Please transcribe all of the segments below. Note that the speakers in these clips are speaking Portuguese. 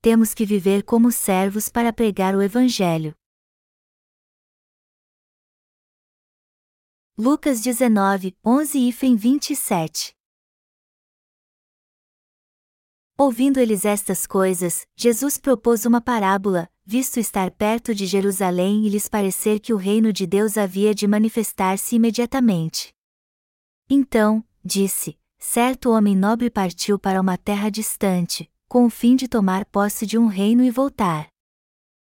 temos que viver como servos para pregar o Evangelho. Lucas 19, 11 e 27 Ouvindo eles estas coisas, Jesus propôs uma parábola, visto estar perto de Jerusalém e lhes parecer que o reino de Deus havia de manifestar-se imediatamente. Então, disse: Certo homem nobre partiu para uma terra distante, com o fim de tomar posse de um reino e voltar.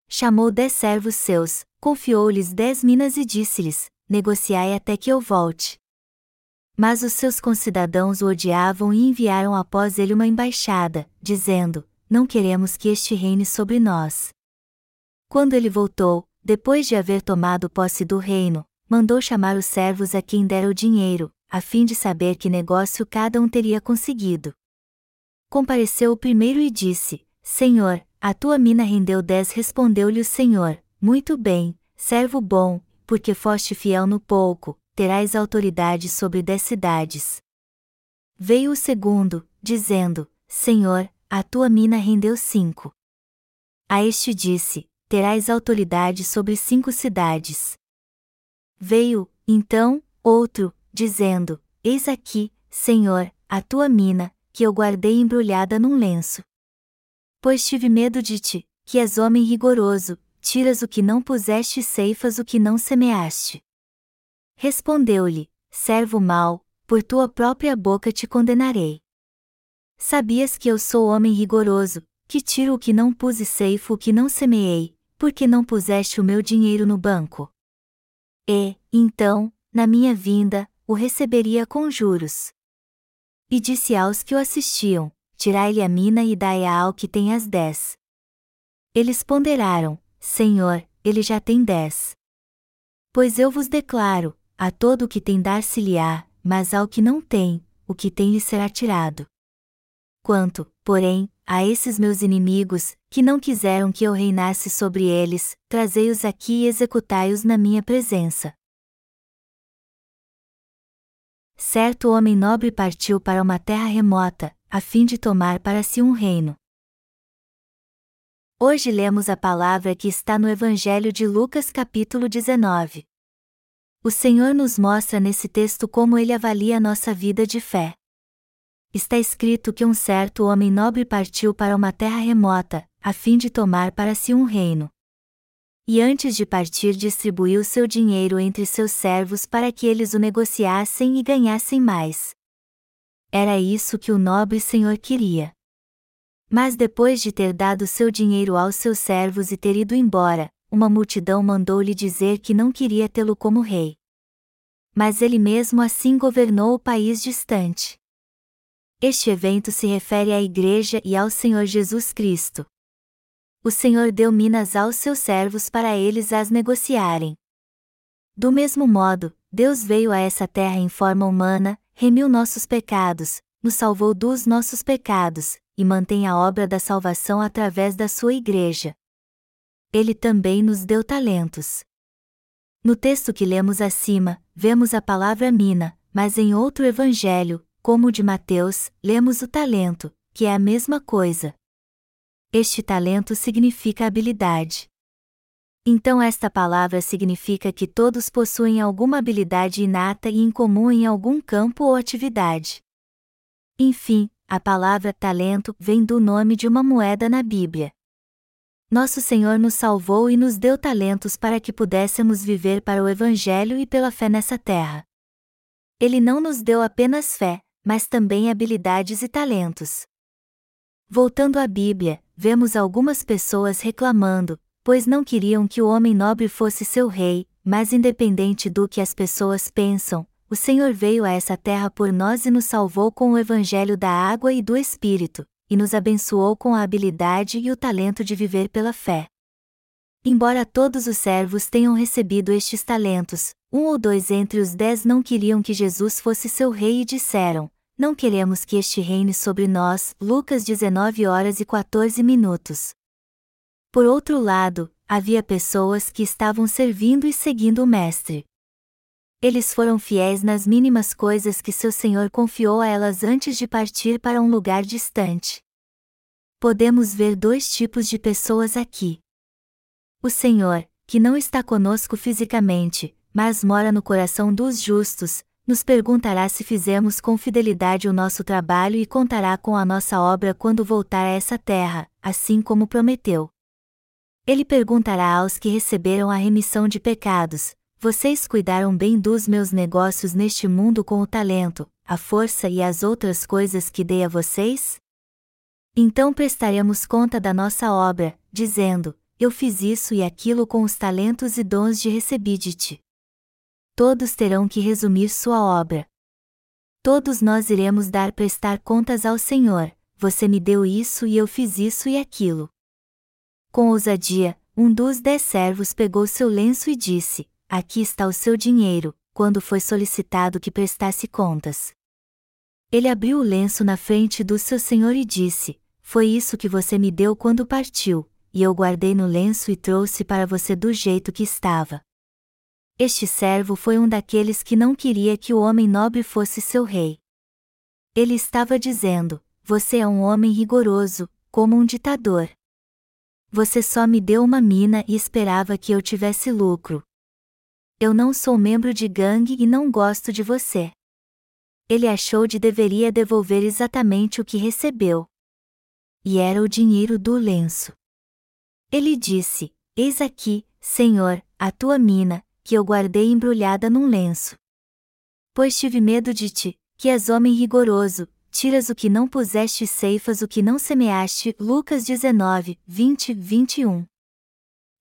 Chamou dez servos seus, confiou-lhes dez minas e disse-lhes: Negociai até que eu volte. Mas os seus concidadãos o odiavam e enviaram após ele uma embaixada, dizendo: Não queremos que este reine sobre nós. Quando ele voltou, depois de haver tomado posse do reino, mandou chamar os servos a quem dera o dinheiro, a fim de saber que negócio cada um teria conseguido. Compareceu o primeiro e disse: Senhor, a tua mina rendeu dez. Respondeu-lhe o Senhor: Muito bem, servo bom, porque foste fiel no pouco, terás autoridade sobre dez cidades. Veio o segundo, dizendo: Senhor, a tua mina rendeu cinco. A este disse: Terás autoridade sobre cinco cidades. Veio, então, outro, dizendo: Eis aqui, Senhor, a tua mina, que eu guardei embrulhada num lenço. Pois tive medo de ti, que és homem rigoroso, tiras o que não puseste e ceifas o que não semeaste. Respondeu-lhe: Servo mau, por tua própria boca te condenarei. Sabias que eu sou homem rigoroso, que tiro o que não pus e ceifo o que não semeei, porque não puseste o meu dinheiro no banco? E, então, na minha vinda, o receberia com juros. E disse aos que o assistiam: Tirai-lhe a mina e dai-a ao que tem as dez. Eles ponderaram: Senhor, ele já tem dez. Pois eu vos declaro: a todo o que tem dar-se-lhe-á, mas ao que não tem, o que tem lhe será tirado. Quanto, porém, a esses meus inimigos, que não quiseram que eu reinasse sobre eles, trazei-os aqui e executai-os na minha presença. Certo homem nobre partiu para uma terra remota, a fim de tomar para si um reino. Hoje lemos a palavra que está no Evangelho de Lucas, capítulo 19. O Senhor nos mostra nesse texto como ele avalia a nossa vida de fé. Está escrito que um certo homem nobre partiu para uma terra remota, a fim de tomar para si um reino. E antes de partir distribuiu seu dinheiro entre seus servos para que eles o negociassem e ganhassem mais. Era isso que o nobre senhor queria. Mas depois de ter dado seu dinheiro aos seus servos e ter ido embora, uma multidão mandou-lhe dizer que não queria tê-lo como rei. Mas ele mesmo assim governou o país distante. Este evento se refere à Igreja e ao Senhor Jesus Cristo. O Senhor deu minas aos seus servos para eles as negociarem. Do mesmo modo, Deus veio a essa terra em forma humana, remiu nossos pecados, nos salvou dos nossos pecados, e mantém a obra da salvação através da sua Igreja ele também nos deu talentos. No texto que lemos acima, vemos a palavra mina, mas em outro evangelho, como o de Mateus, lemos o talento, que é a mesma coisa. Este talento significa habilidade. Então, esta palavra significa que todos possuem alguma habilidade inata e incomum em algum campo ou atividade. Enfim, a palavra talento vem do nome de uma moeda na Bíblia nosso Senhor nos salvou e nos deu talentos para que pudéssemos viver para o Evangelho e pela fé nessa terra. Ele não nos deu apenas fé, mas também habilidades e talentos. Voltando à Bíblia, vemos algumas pessoas reclamando, pois não queriam que o homem nobre fosse seu rei, mas independente do que as pessoas pensam, o Senhor veio a essa terra por nós e nos salvou com o Evangelho da água e do Espírito e nos abençoou com a habilidade e o talento de viver pela fé. Embora todos os servos tenham recebido estes talentos, um ou dois entre os dez não queriam que Jesus fosse seu rei e disseram: Não queremos que este reine sobre nós. Lucas 19 horas e 14 minutos. Por outro lado, havia pessoas que estavam servindo e seguindo o Mestre. Eles foram fiéis nas mínimas coisas que seu Senhor confiou a elas antes de partir para um lugar distante. podemos ver dois tipos de pessoas aqui. O Senhor, que não está conosco fisicamente, mas mora no coração dos justos, nos perguntará se fizemos com fidelidade o nosso trabalho e contará com a nossa obra quando voltar a essa terra, assim como prometeu. Ele perguntará aos que receberam a remissão de pecados: Vocês cuidaram bem dos meus negócios neste mundo com o talento, a força e as outras coisas que dei a vocês? Então prestaremos conta da nossa obra, dizendo: Eu fiz isso e aquilo com os talentos e dons de recebi de ti. Todos terão que resumir sua obra. Todos nós iremos dar prestar contas ao Senhor: Você me deu isso e eu fiz isso e aquilo. Com ousadia, um dos dez servos pegou seu lenço e disse: Aqui está o seu dinheiro, quando foi solicitado que prestasse contas. Ele abriu o lenço na frente do seu senhor e disse: Foi isso que você me deu quando partiu, e eu guardei no lenço e trouxe para você do jeito que estava. Este servo foi um daqueles que não queria que o homem nobre fosse seu rei. Ele estava dizendo: Você é um homem rigoroso, como um ditador. Você só me deu uma mina e esperava que eu tivesse lucro. Eu não sou membro de gangue e não gosto de você. Ele achou de deveria devolver exatamente o que recebeu. E era o dinheiro do lenço. Ele disse: Eis aqui, Senhor, a tua mina, que eu guardei embrulhada num lenço. Pois tive medo de ti, que és homem rigoroso, tiras o que não puseste e ceifas o que não semeaste. Lucas 19, 20, 21.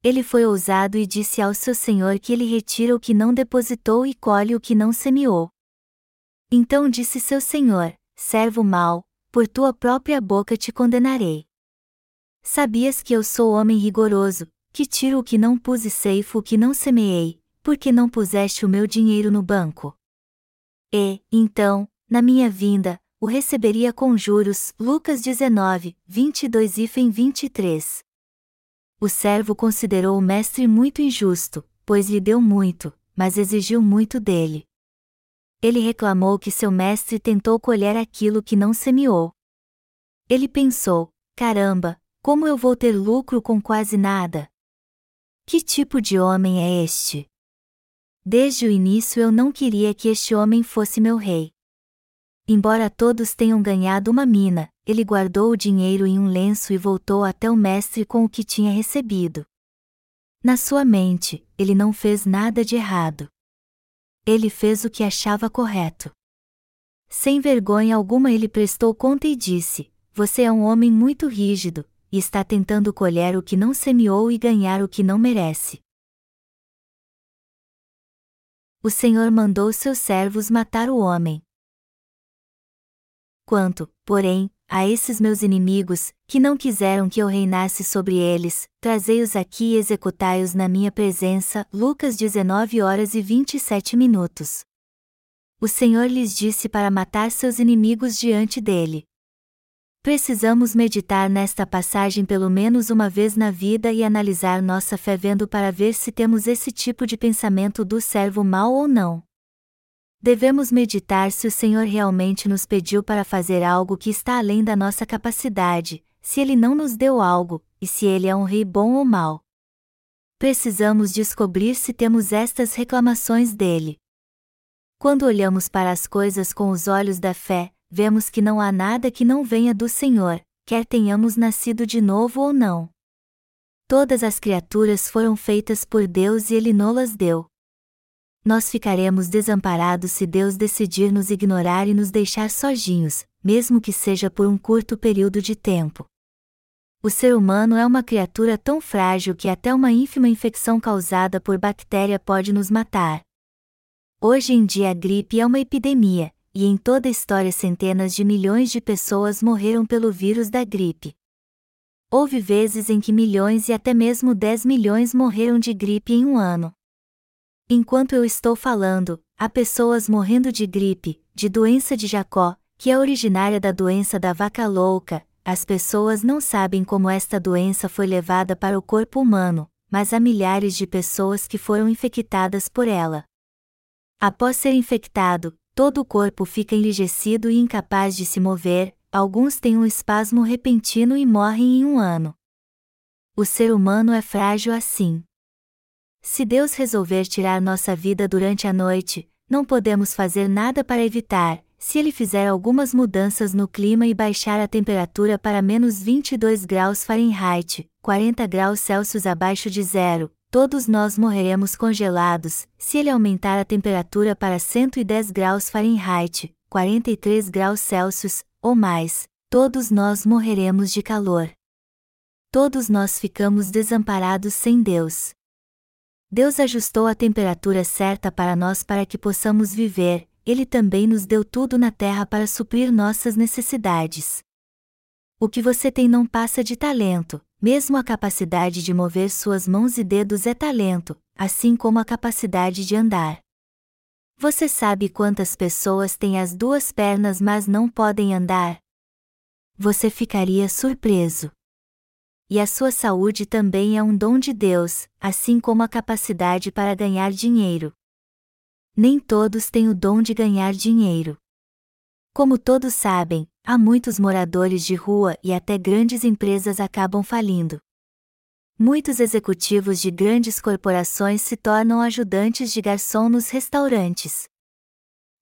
Ele foi ousado e disse ao seu senhor que ele retira o que não depositou e colhe o que não semeou. Então disse seu senhor: Servo mau, por tua própria boca te condenarei. Sabias que eu sou homem rigoroso, que tiro o que não pus e ceifo o que não semeei, porque não puseste o meu dinheiro no banco? E, então, na minha vinda, o receberia com juros. Lucas 19, 22 e 23. O servo considerou o mestre muito injusto, pois lhe deu muito, mas exigiu muito dele. Ele reclamou que seu mestre tentou colher aquilo que não semeou. Ele pensou: caramba, como eu vou ter lucro com quase nada? Que tipo de homem é este? Desde o início eu não queria que este homem fosse meu rei. Embora todos tenham ganhado uma mina, ele guardou o dinheiro em um lenço e voltou até o mestre com o que tinha recebido. Na sua mente, ele não fez nada de errado. Ele fez o que achava correto. Sem vergonha alguma, ele prestou conta e disse: Você é um homem muito rígido, e está tentando colher o que não semeou e ganhar o que não merece. O Senhor mandou seus servos matar o homem. Quanto, porém, a esses meus inimigos, que não quiseram que eu reinasse sobre eles, trazei-os aqui e executai-os na minha presença. Lucas 19 horas e 27 minutos. O Senhor lhes disse para matar seus inimigos diante dele. Precisamos meditar nesta passagem pelo menos uma vez na vida e analisar nossa fé vendo para ver se temos esse tipo de pensamento do servo mau ou não. Devemos meditar se o Senhor realmente nos pediu para fazer algo que está além da nossa capacidade, se ele não nos deu algo, e se ele é um rei bom ou mau. Precisamos descobrir se temos estas reclamações dele. Quando olhamos para as coisas com os olhos da fé, vemos que não há nada que não venha do Senhor, quer tenhamos nascido de novo ou não. Todas as criaturas foram feitas por Deus e Ele nolas deu nós ficaremos desamparados se Deus decidir nos ignorar e nos deixar sozinhos, mesmo que seja por um curto período de tempo. O ser humano é uma criatura tão frágil que até uma ínfima infecção causada por bactéria pode nos matar. Hoje em dia a gripe é uma epidemia, e em toda a história centenas de milhões de pessoas morreram pelo vírus da gripe. Houve vezes em que milhões e até mesmo 10 milhões morreram de gripe em um ano. Enquanto eu estou falando, há pessoas morrendo de gripe, de doença de Jacó, que é originária da doença da vaca louca. As pessoas não sabem como esta doença foi levada para o corpo humano, mas há milhares de pessoas que foram infectadas por ela. Após ser infectado, todo o corpo fica enrijecido e incapaz de se mover, alguns têm um espasmo repentino e morrem em um ano. O ser humano é frágil assim. Se Deus resolver tirar nossa vida durante a noite, não podemos fazer nada para evitar, se ele fizer algumas mudanças no clima e baixar a temperatura para menos 22 graus Fahrenheit, 40 graus Celsius abaixo de zero, todos nós morreremos congelados, se ele aumentar a temperatura para 110 graus Fahrenheit, 43 graus Celsius, ou mais, todos nós morreremos de calor. Todos nós ficamos desamparados sem Deus. Deus ajustou a temperatura certa para nós para que possamos viver, ele também nos deu tudo na terra para suprir nossas necessidades. O que você tem não passa de talento, mesmo a capacidade de mover suas mãos e dedos é talento, assim como a capacidade de andar. Você sabe quantas pessoas têm as duas pernas mas não podem andar? Você ficaria surpreso. E a sua saúde também é um dom de Deus, assim como a capacidade para ganhar dinheiro. Nem todos têm o dom de ganhar dinheiro. Como todos sabem, há muitos moradores de rua e até grandes empresas acabam falindo. Muitos executivos de grandes corporações se tornam ajudantes de garçom nos restaurantes.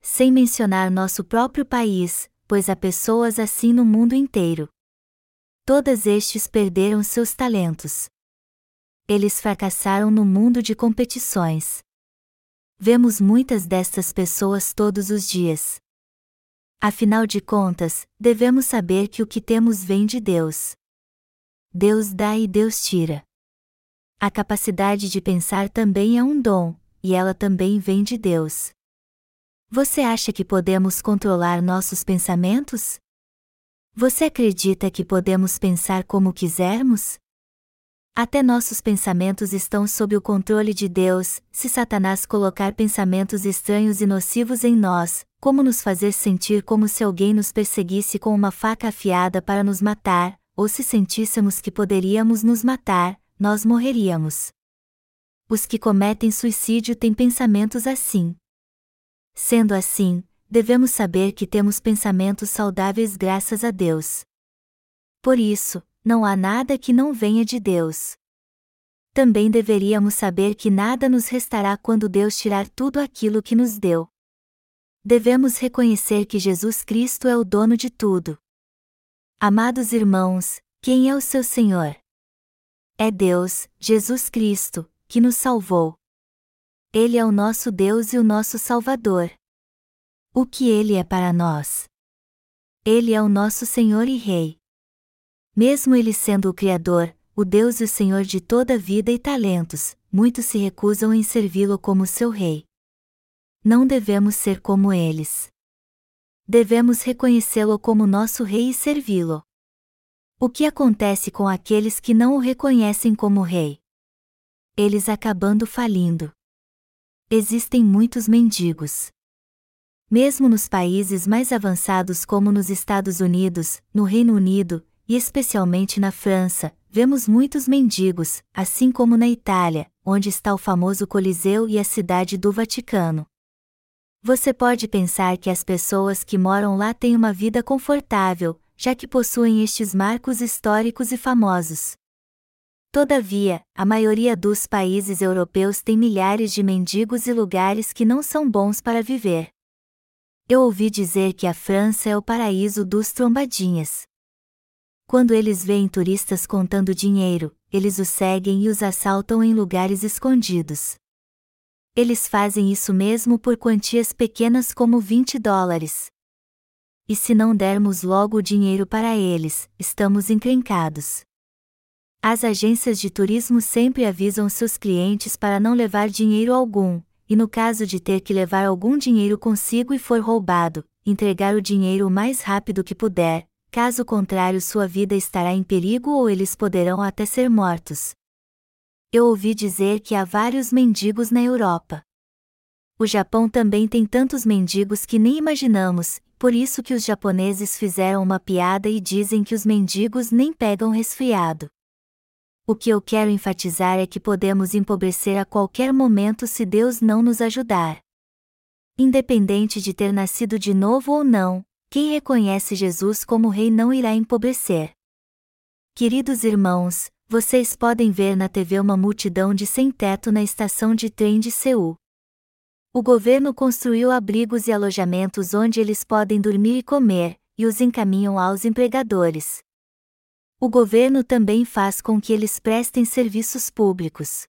Sem mencionar nosso próprio país, pois há pessoas assim no mundo inteiro. Todas estes perderam seus talentos. Eles fracassaram no mundo de competições. Vemos muitas destas pessoas todos os dias. Afinal de contas, devemos saber que o que temos vem de Deus. Deus dá e Deus tira. A capacidade de pensar também é um dom, e ela também vem de Deus. Você acha que podemos controlar nossos pensamentos? Você acredita que podemos pensar como quisermos? Até nossos pensamentos estão sob o controle de Deus, se Satanás colocar pensamentos estranhos e nocivos em nós, como nos fazer sentir como se alguém nos perseguisse com uma faca afiada para nos matar, ou se sentíssemos que poderíamos nos matar, nós morreríamos. Os que cometem suicídio têm pensamentos assim. Sendo assim, devemos saber que temos pensamentos saudáveis graças a Deus. Por isso, não há nada que não venha de Deus. Também deveríamos saber que nada nos restará quando Deus tirar tudo aquilo que nos deu. Devemos reconhecer que Jesus Cristo é o dono de tudo. Amados irmãos, quem é o seu Senhor? É Deus, Jesus Cristo, que nos salvou. Ele é o nosso Deus e o nosso Salvador. O que ele é para nós? Ele é o nosso Senhor e Rei. Mesmo ele sendo o Criador, o Deus e o Senhor de toda vida e talentos, muitos se recusam em servi-lo como seu Rei. Não devemos ser como eles. Devemos reconhecê-lo como nosso Rei e servi-lo. O que acontece com aqueles que não o reconhecem como Rei? Eles acabando falindo. Existem muitos mendigos. Mesmo nos países mais avançados como nos Estados Unidos, no Reino Unido, e especialmente na França, vemos muitos mendigos, assim como na Itália, onde está o famoso Coliseu e a cidade do Vaticano. Você pode pensar que as pessoas que moram lá têm uma vida confortável, já que possuem estes marcos históricos e famosos. Todavia, a maioria dos países europeus tem milhares de mendigos e lugares que não são bons para viver. Eu ouvi dizer que a França é o paraíso dos trombadinhas. Quando eles veem turistas contando dinheiro, eles os seguem e os assaltam em lugares escondidos. Eles fazem isso mesmo por quantias pequenas como 20 dólares. E se não dermos logo o dinheiro para eles, estamos encrencados. As agências de turismo sempre avisam seus clientes para não levar dinheiro algum, e no caso de ter que levar algum dinheiro consigo e for roubado, entregar o dinheiro o mais rápido que puder, caso contrário sua vida estará em perigo ou eles poderão até ser mortos. Eu ouvi dizer que há vários mendigos na Europa. O Japão também tem tantos mendigos que nem imaginamos, por isso que os japoneses fizeram uma piada e dizem que os mendigos nem pegam resfriado. O que eu quero enfatizar é que podemos empobrecer a qualquer momento se Deus não nos ajudar. Independente de ter nascido de novo ou não, quem reconhece Jesus como Rei não irá empobrecer. Queridos irmãos, vocês podem ver na TV uma multidão de sem-teto na estação de trem de Seul. O governo construiu abrigos e alojamentos onde eles podem dormir e comer, e os encaminham aos empregadores. O governo também faz com que eles prestem serviços públicos.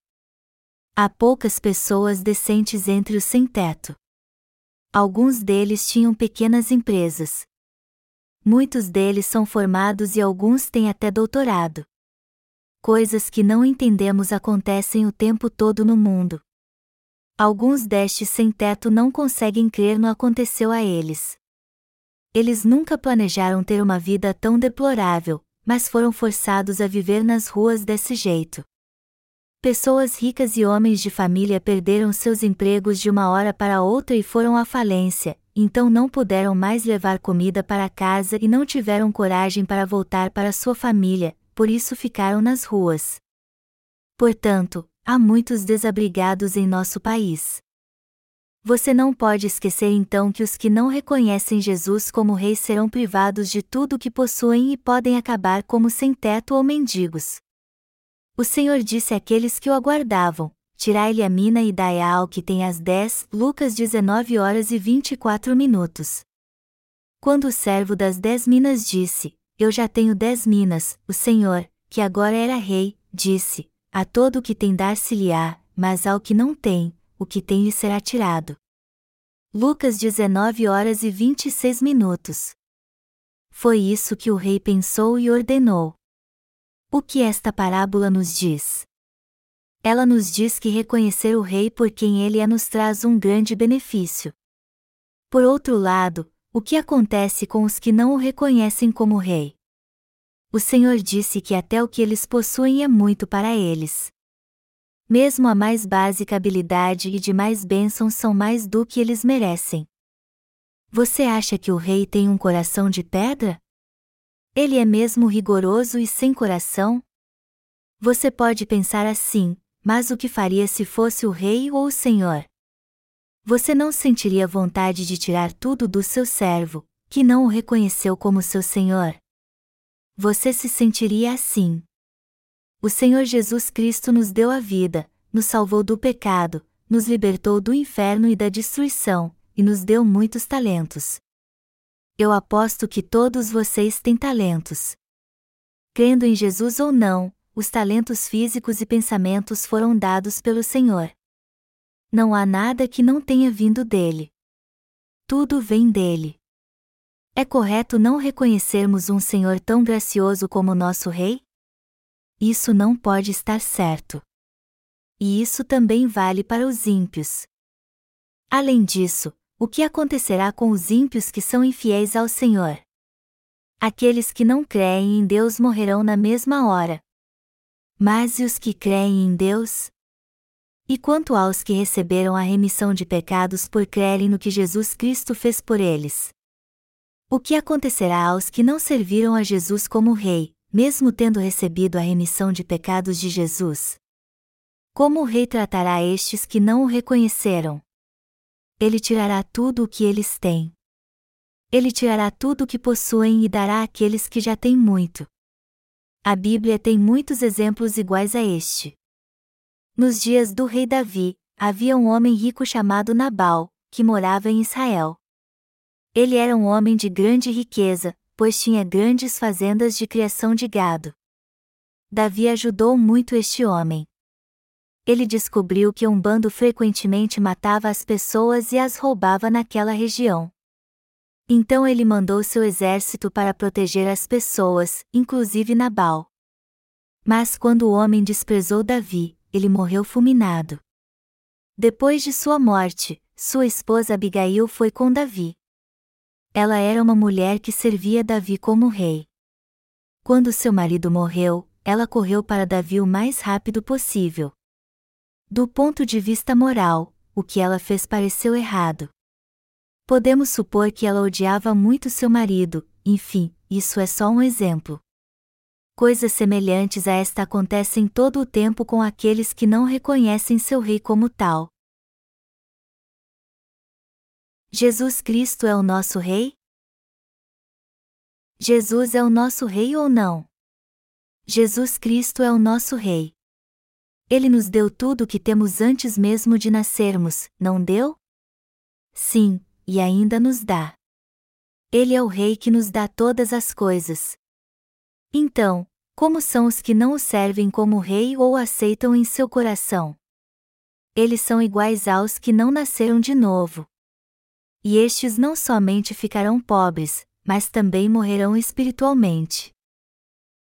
Há poucas pessoas decentes entre os sem-teto. Alguns deles tinham pequenas empresas. Muitos deles são formados e alguns têm até doutorado. Coisas que não entendemos acontecem o tempo todo no mundo. Alguns destes sem teto não conseguem crer no aconteceu a eles. Eles nunca planejaram ter uma vida tão deplorável, mas foram forçados a viver nas ruas desse jeito. Pessoas ricas e homens de família perderam seus empregos de uma hora para outra e foram à falência, então não puderam mais levar comida para casa e não tiveram coragem para voltar para sua família, por isso ficaram nas ruas. Portanto, há muitos desabrigados em nosso país. Você não pode esquecer então que os que não reconhecem Jesus como Rei serão privados de tudo o que possuem e podem acabar como sem teto ou mendigos. O Senhor disse àqueles que o aguardavam: Tirai-lhe a mina e dai-a ao que tem as dez. Lucas 19 horas e 24 minutos. Quando o servo das dez minas disse: Eu já tenho dez minas, o Senhor, que agora era rei, disse: a todo o que tem dar-se-lhe-á, mas ao que não tem, o que tem lhe será tirado. Lucas 19 horas e 26 minutos. Foi isso que o rei pensou e ordenou. O que esta parábola nos diz? Ela nos diz que reconhecer o rei por quem ele é nos traz um grande benefício. Por outro lado, o que acontece com os que não o reconhecem como rei? o Senhor disse que até o que eles possuem é muito para eles. Mesmo a mais básica habilidade e demais bênçãos são mais do que eles merecem. Você acha que o rei tem um coração de pedra? Ele é mesmo rigoroso e sem coração? Você pode pensar assim, mas o que faria se fosse o rei ou o senhor? Você não sentiria vontade de tirar tudo do seu servo, que não o reconheceu como seu senhor? você se sentiria assim. O Senhor Jesus Cristo nos deu a vida, nos salvou do pecado, nos libertou do inferno e da destruição, e nos deu muitos talentos. Eu aposto que todos vocês têm talentos. Crendo em Jesus ou não, os talentos físicos e pensamentos foram dados pelo Senhor. Não há nada que não tenha vindo dele. Tudo vem dele. É correto não reconhecermos um Senhor tão gracioso como nosso Rei? Isso não pode estar certo. E isso também vale para os ímpios. Além disso, o que acontecerá com os ímpios que são infiéis ao Senhor? Aqueles que não creem em Deus morrerão na mesma hora. Mas e os que creem em Deus? E quanto aos que receberam a remissão de pecados por crerem no que Jesus Cristo fez por eles? O que acontecerá aos que não serviram a Jesus como Rei, mesmo tendo recebido a remissão de pecados de Jesus? Como o Rei tratará estes que não o reconheceram? Ele tirará tudo o que eles têm. Ele tirará tudo o que possuem e dará àqueles que já têm muito. A Bíblia tem muitos exemplos iguais a este. Nos dias do rei Davi, havia um homem rico chamado Nabal, que morava em Israel. Ele era um homem de grande riqueza, pois tinha grandes fazendas de criação de gado. Davi ajudou muito este homem. Ele descobriu que um bando frequentemente matava as pessoas e as roubava naquela região. Então ele mandou seu exército para proteger as pessoas, inclusive Nabal. Mas quando o homem desprezou Davi, ele morreu fulminado. Depois de sua morte, sua esposa Abigail foi com Davi. Ela era uma mulher que servia Davi como rei. Quando seu marido morreu, ela correu para Davi o mais rápido possível. Do ponto de vista moral, o que ela fez pareceu errado. Podemos supor que ela odiava muito seu marido, enfim, isso é só um exemplo. Coisas semelhantes a esta acontecem todo o tempo com aqueles que não reconhecem seu rei como tal. Jesus Cristo é o nosso Rei? Jesus é o nosso Rei ou não? Jesus Cristo é o nosso Rei. Ele nos deu tudo o que temos antes mesmo de nascermos, não deu? Sim, e ainda nos dá. Ele é o Rei que nos dá todas as coisas. Então, como são os que não o servem como Rei ou o aceitam em seu coração? Eles são iguais aos que não nasceram de novo. E estes não somente ficarão pobres, mas também morrerão espiritualmente.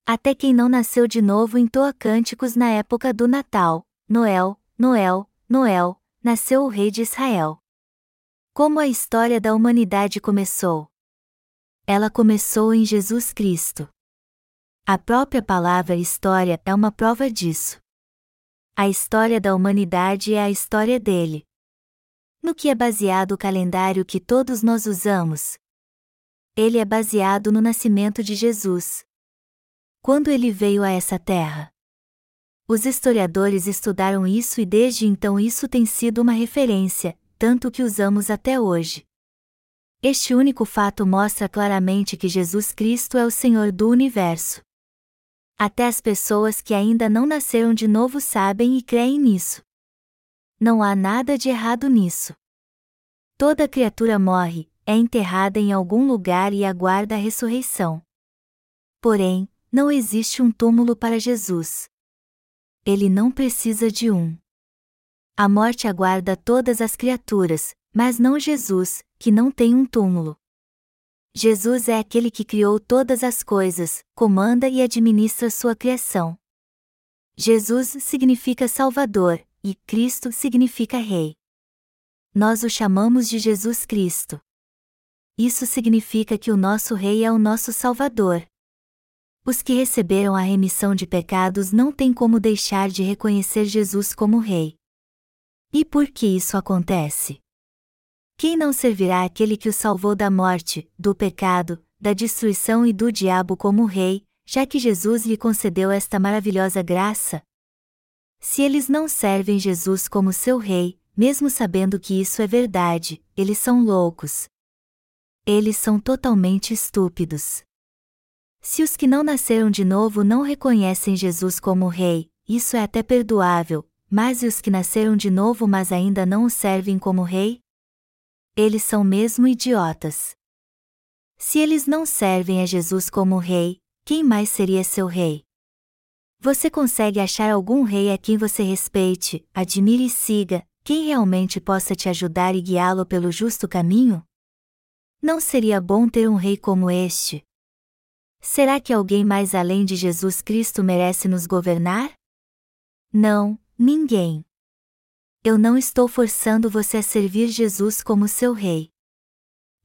Até quem não nasceu de novo entoa cânticos na época do Natal: Noel, Noel, Noel, nasceu o Rei de Israel. Como a história da humanidade começou? Ela começou em Jesus Cristo. A própria palavra história é uma prova disso. A história da humanidade é a história dele. No que é baseado o calendário que todos nós usamos? Ele é baseado no nascimento de Jesus quando ele veio a essa terra. Os historiadores estudaram isso e desde então isso tem sido uma referência, tanto que usamos até hoje. Este único fato mostra claramente que Jesus Cristo é o Senhor do universo. Até as pessoas que ainda não nasceram de novo sabem e creem nisso. Não há nada de errado nisso. Toda criatura morre, é enterrada em algum lugar e aguarda a ressurreição. Porém, não existe um túmulo para Jesus. Ele não precisa de um. A morte aguarda todas as criaturas, mas não Jesus, que não tem um túmulo. Jesus é aquele que criou todas as coisas, comanda e administra sua criação. Jesus significa Salvador, e Cristo significa Rei. Nós o chamamos de Jesus Cristo. Isso significa que o nosso Rei é o nosso Salvador, os que receberam a remissão de pecados não têm como deixar de reconhecer Jesus como Rei. E por que isso acontece? Quem não servirá aquele que o salvou da morte, do pecado, da destruição e do diabo como Rei, já que Jesus lhe concedeu esta maravilhosa graça? Se eles não servem Jesus como seu Rei, mesmo sabendo que isso é verdade, eles são loucos. Eles são totalmente estúpidos. Se os que não nasceram de novo não reconhecem Jesus como Rei, isso é até perdoável, mas e os que nasceram de novo mas ainda não o servem como Rei? Eles são mesmo idiotas. Se eles não servem a Jesus como Rei, quem mais seria seu Rei? Você consegue achar algum rei a quem você respeite, admire e siga, quem realmente possa te ajudar e guiá-lo pelo justo caminho? Não seria bom ter um rei como este? Será que alguém mais além de Jesus Cristo merece nos governar? Não, ninguém. Eu não estou forçando você a servir Jesus como seu rei.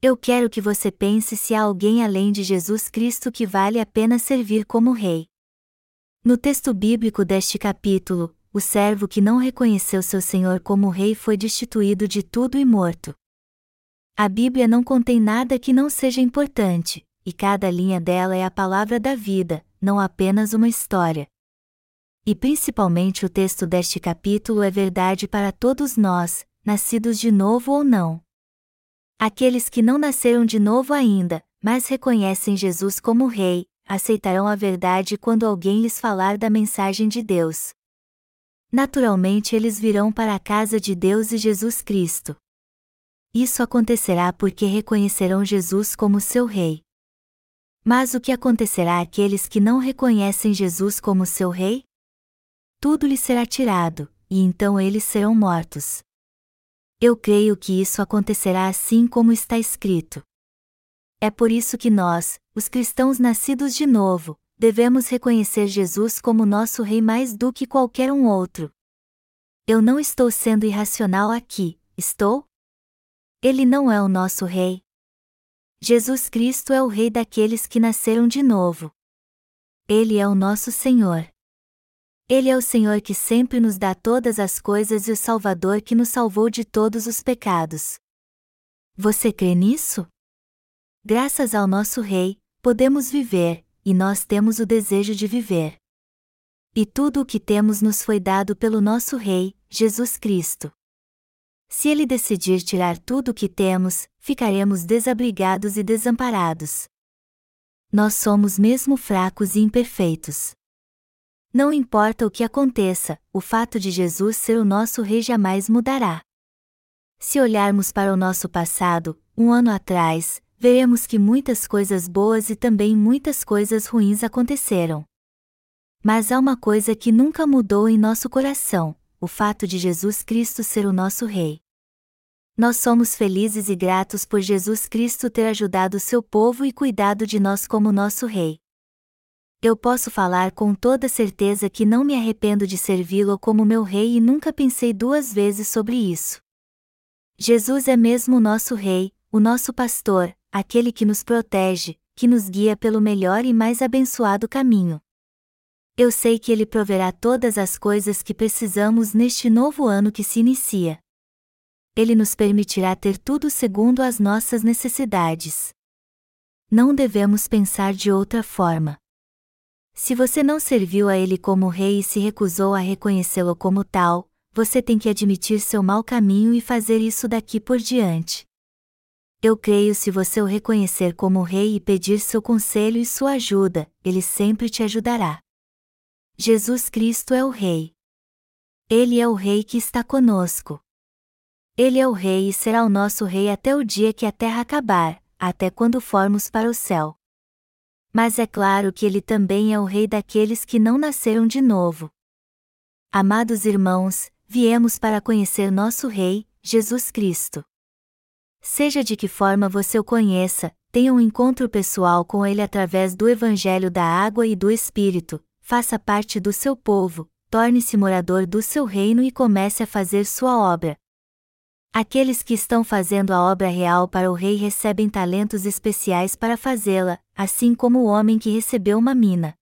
Eu quero que você pense se há alguém além de Jesus Cristo que vale a pena servir como rei. No texto bíblico deste capítulo, o servo que não reconheceu seu senhor como rei foi destituído de tudo e morto. A Bíblia não contém nada que não seja importante, e cada linha dela é a palavra da vida, não apenas uma história. E principalmente o texto deste capítulo é verdade para todos nós, nascidos de novo ou não. Aqueles que não nasceram de novo ainda, mas reconhecem Jesus como Rei, aceitarão a verdade quando alguém lhes falar da mensagem de Deus. Naturalmente eles virão para a casa de Deus e Jesus Cristo. Isso acontecerá porque reconhecerão Jesus como seu Rei. Mas o que acontecerá àqueles que não reconhecem Jesus como seu Rei? Tudo lhes será tirado, e então eles serão mortos. Eu creio que isso acontecerá assim como está escrito. É por isso que nós, os cristãos nascidos de novo, devemos reconhecer Jesus como nosso Rei mais do que qualquer um outro. Eu não estou sendo irracional aqui, estou? Ele não é o nosso Rei, Jesus Cristo é o Rei daqueles que nasceram de novo. Ele é o nosso Senhor. Ele é o Senhor que sempre nos dá todas as coisas e o Salvador que nos salvou de todos os pecados. Você crê nisso? Graças ao nosso Rei, podemos viver, e nós temos o desejo de viver. E tudo o que temos nos foi dado pelo nosso Rei, Jesus Cristo. Se ele decidir tirar tudo o que temos, ficaremos desabrigados e desamparados. Nós somos mesmo fracos e imperfeitos. Não importa o que aconteça, o fato de Jesus ser o nosso Rei jamais mudará. Se olharmos para o nosso passado, um ano atrás, veremos que muitas coisas boas e também muitas coisas ruins aconteceram. Mas há uma coisa que nunca mudou em nosso coração: o fato de Jesus Cristo ser o nosso Rei. Nós somos felizes e gratos por Jesus Cristo ter ajudado seu povo e cuidado de nós como nosso Rei. Eu posso falar com toda certeza que não me arrependo de servi-lo como meu Rei e nunca pensei duas vezes sobre isso. Jesus é mesmo o nosso Rei, o nosso pastor, aquele que nos protege, que nos guia pelo melhor e mais abençoado caminho. Eu sei que Ele proverá todas as coisas que precisamos neste novo ano que se inicia. Ele nos permitirá ter tudo segundo as nossas necessidades. Não devemos pensar de outra forma. Se você não serviu a Ele como Rei e se recusou a reconhecê-lo como tal, você tem que admitir seu mau caminho e fazer isso daqui por diante. Eu creio se você o reconhecer como Rei e pedir seu conselho e sua ajuda, Ele sempre te ajudará. Jesus Cristo é o Rei. Ele é o Rei que está conosco. Ele é o Rei e será o nosso Rei até o dia que a terra acabar, até quando formos para o céu. Mas é claro que ele também é o Rei daqueles que não nasceram de novo. Amados irmãos, viemos para conhecer nosso Rei, Jesus Cristo. Seja de que forma você o conheça, tenha um encontro pessoal com ele através do Evangelho da Água e do Espírito, faça parte do seu povo, torne-se morador do seu reino e comece a fazer sua obra, Aqueles que estão fazendo a obra real para o rei recebem talentos especiais para fazê-la, assim como o homem que recebeu uma mina.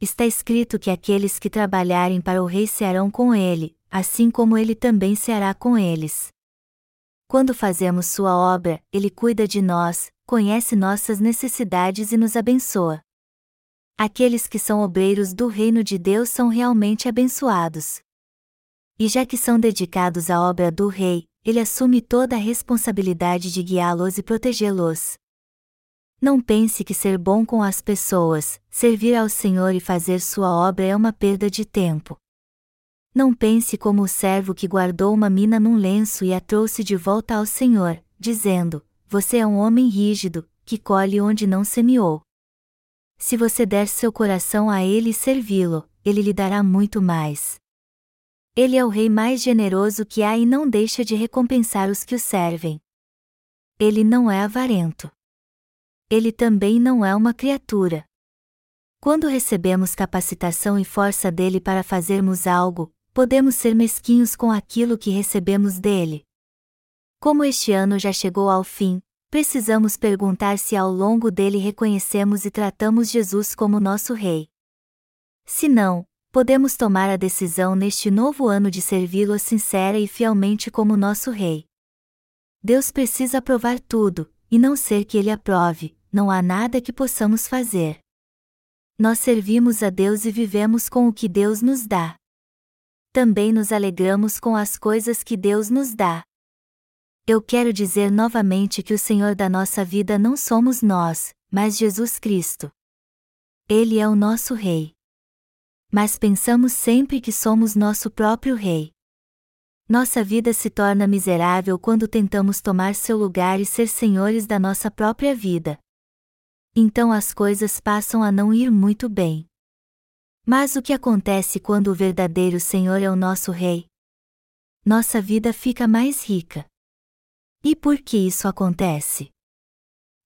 Está escrito que aqueles que trabalharem para o rei se harão com ele, assim como ele também se hará com eles. Quando fazemos sua obra, ele cuida de nós, conhece nossas necessidades e nos abençoa. Aqueles que são obreiros do reino de Deus são realmente abençoados. E já que são dedicados à obra do Rei, ele assume toda a responsabilidade de guiá-los e protegê-los. Não pense que ser bom com as pessoas, servir ao Senhor e fazer sua obra é uma perda de tempo. Não pense como o servo que guardou uma mina num lenço e a trouxe de volta ao Senhor, dizendo: Você é um homem rígido, que colhe onde não semeou. Se você der seu coração a ele e servi-lo, ele lhe dará muito mais. Ele é o rei mais generoso que há e não deixa de recompensar os que o servem. Ele não é avarento. Ele também não é uma criatura. Quando recebemos capacitação e força dele para fazermos algo, podemos ser mesquinhos com aquilo que recebemos dele. Como este ano já chegou ao fim, precisamos perguntar se ao longo dele reconhecemos e tratamos Jesus como nosso Rei. Se não, podemos tomar a decisão neste novo ano de servi-lo sincera e fielmente como nosso Rei. Deus precisa aprovar tudo, e não ser que Ele aprove, não há nada que possamos fazer. Nós servimos a Deus e vivemos com o que Deus nos dá. Também nos alegramos com as coisas que Deus nos dá. Eu quero dizer novamente que o Senhor da nossa vida não somos nós, mas Jesus Cristo. Ele é o nosso Rei mas pensamos sempre que somos nosso próprio rei. Nossa vida se torna miserável quando tentamos tomar seu lugar e ser senhores da nossa própria vida. Então as coisas passam a não ir muito bem. Mas o que acontece quando o verdadeiro Senhor é o nosso Rei? Nossa vida fica mais rica. E por que isso acontece?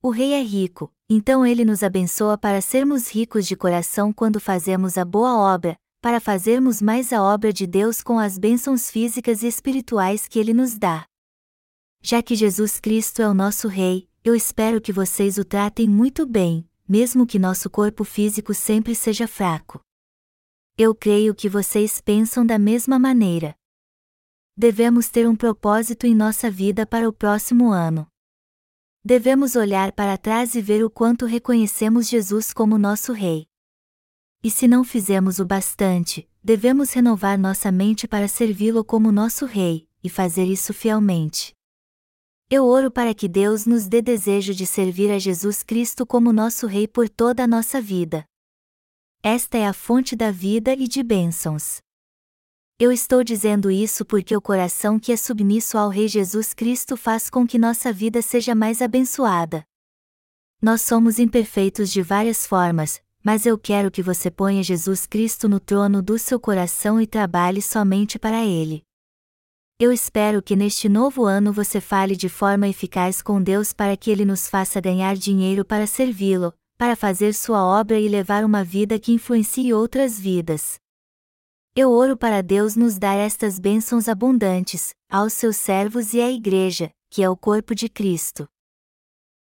O Rei é rico, então ele nos abençoa para sermos ricos de coração quando fazemos a boa obra, para fazermos mais a obra de Deus com as bênçãos físicas e espirituais que ele nos dá. Já que Jesus Cristo é o nosso Rei, eu espero que vocês o tratem muito bem, mesmo que nosso corpo físico sempre seja fraco. Eu creio que vocês pensam da mesma maneira. Devemos ter um propósito em nossa vida para o próximo ano devemos olhar para trás e ver o quanto reconhecemos Jesus como nosso Rei. E se não fizemos o bastante, devemos renovar nossa mente para servi-lo como nosso Rei, e fazer isso fielmente. Eu oro para que Deus nos dê desejo de servir a Jesus Cristo como nosso Rei por toda a nossa vida. Esta é a fonte da vida e de bênçãos. Eu estou dizendo isso porque o coração que é submisso ao Rei Jesus Cristo faz com que nossa vida seja mais abençoada. Nós somos imperfeitos de várias formas, mas eu quero que você ponha Jesus Cristo no trono do seu coração e trabalhe somente para Ele. Eu espero que neste novo ano você fale de forma eficaz com Deus para que Ele nos faça ganhar dinheiro para servi-lo, para fazer sua obra e levar uma vida que influencie outras vidas. Eu oro para Deus nos dar estas bênçãos abundantes, aos seus servos e à Igreja, que é o corpo de Cristo.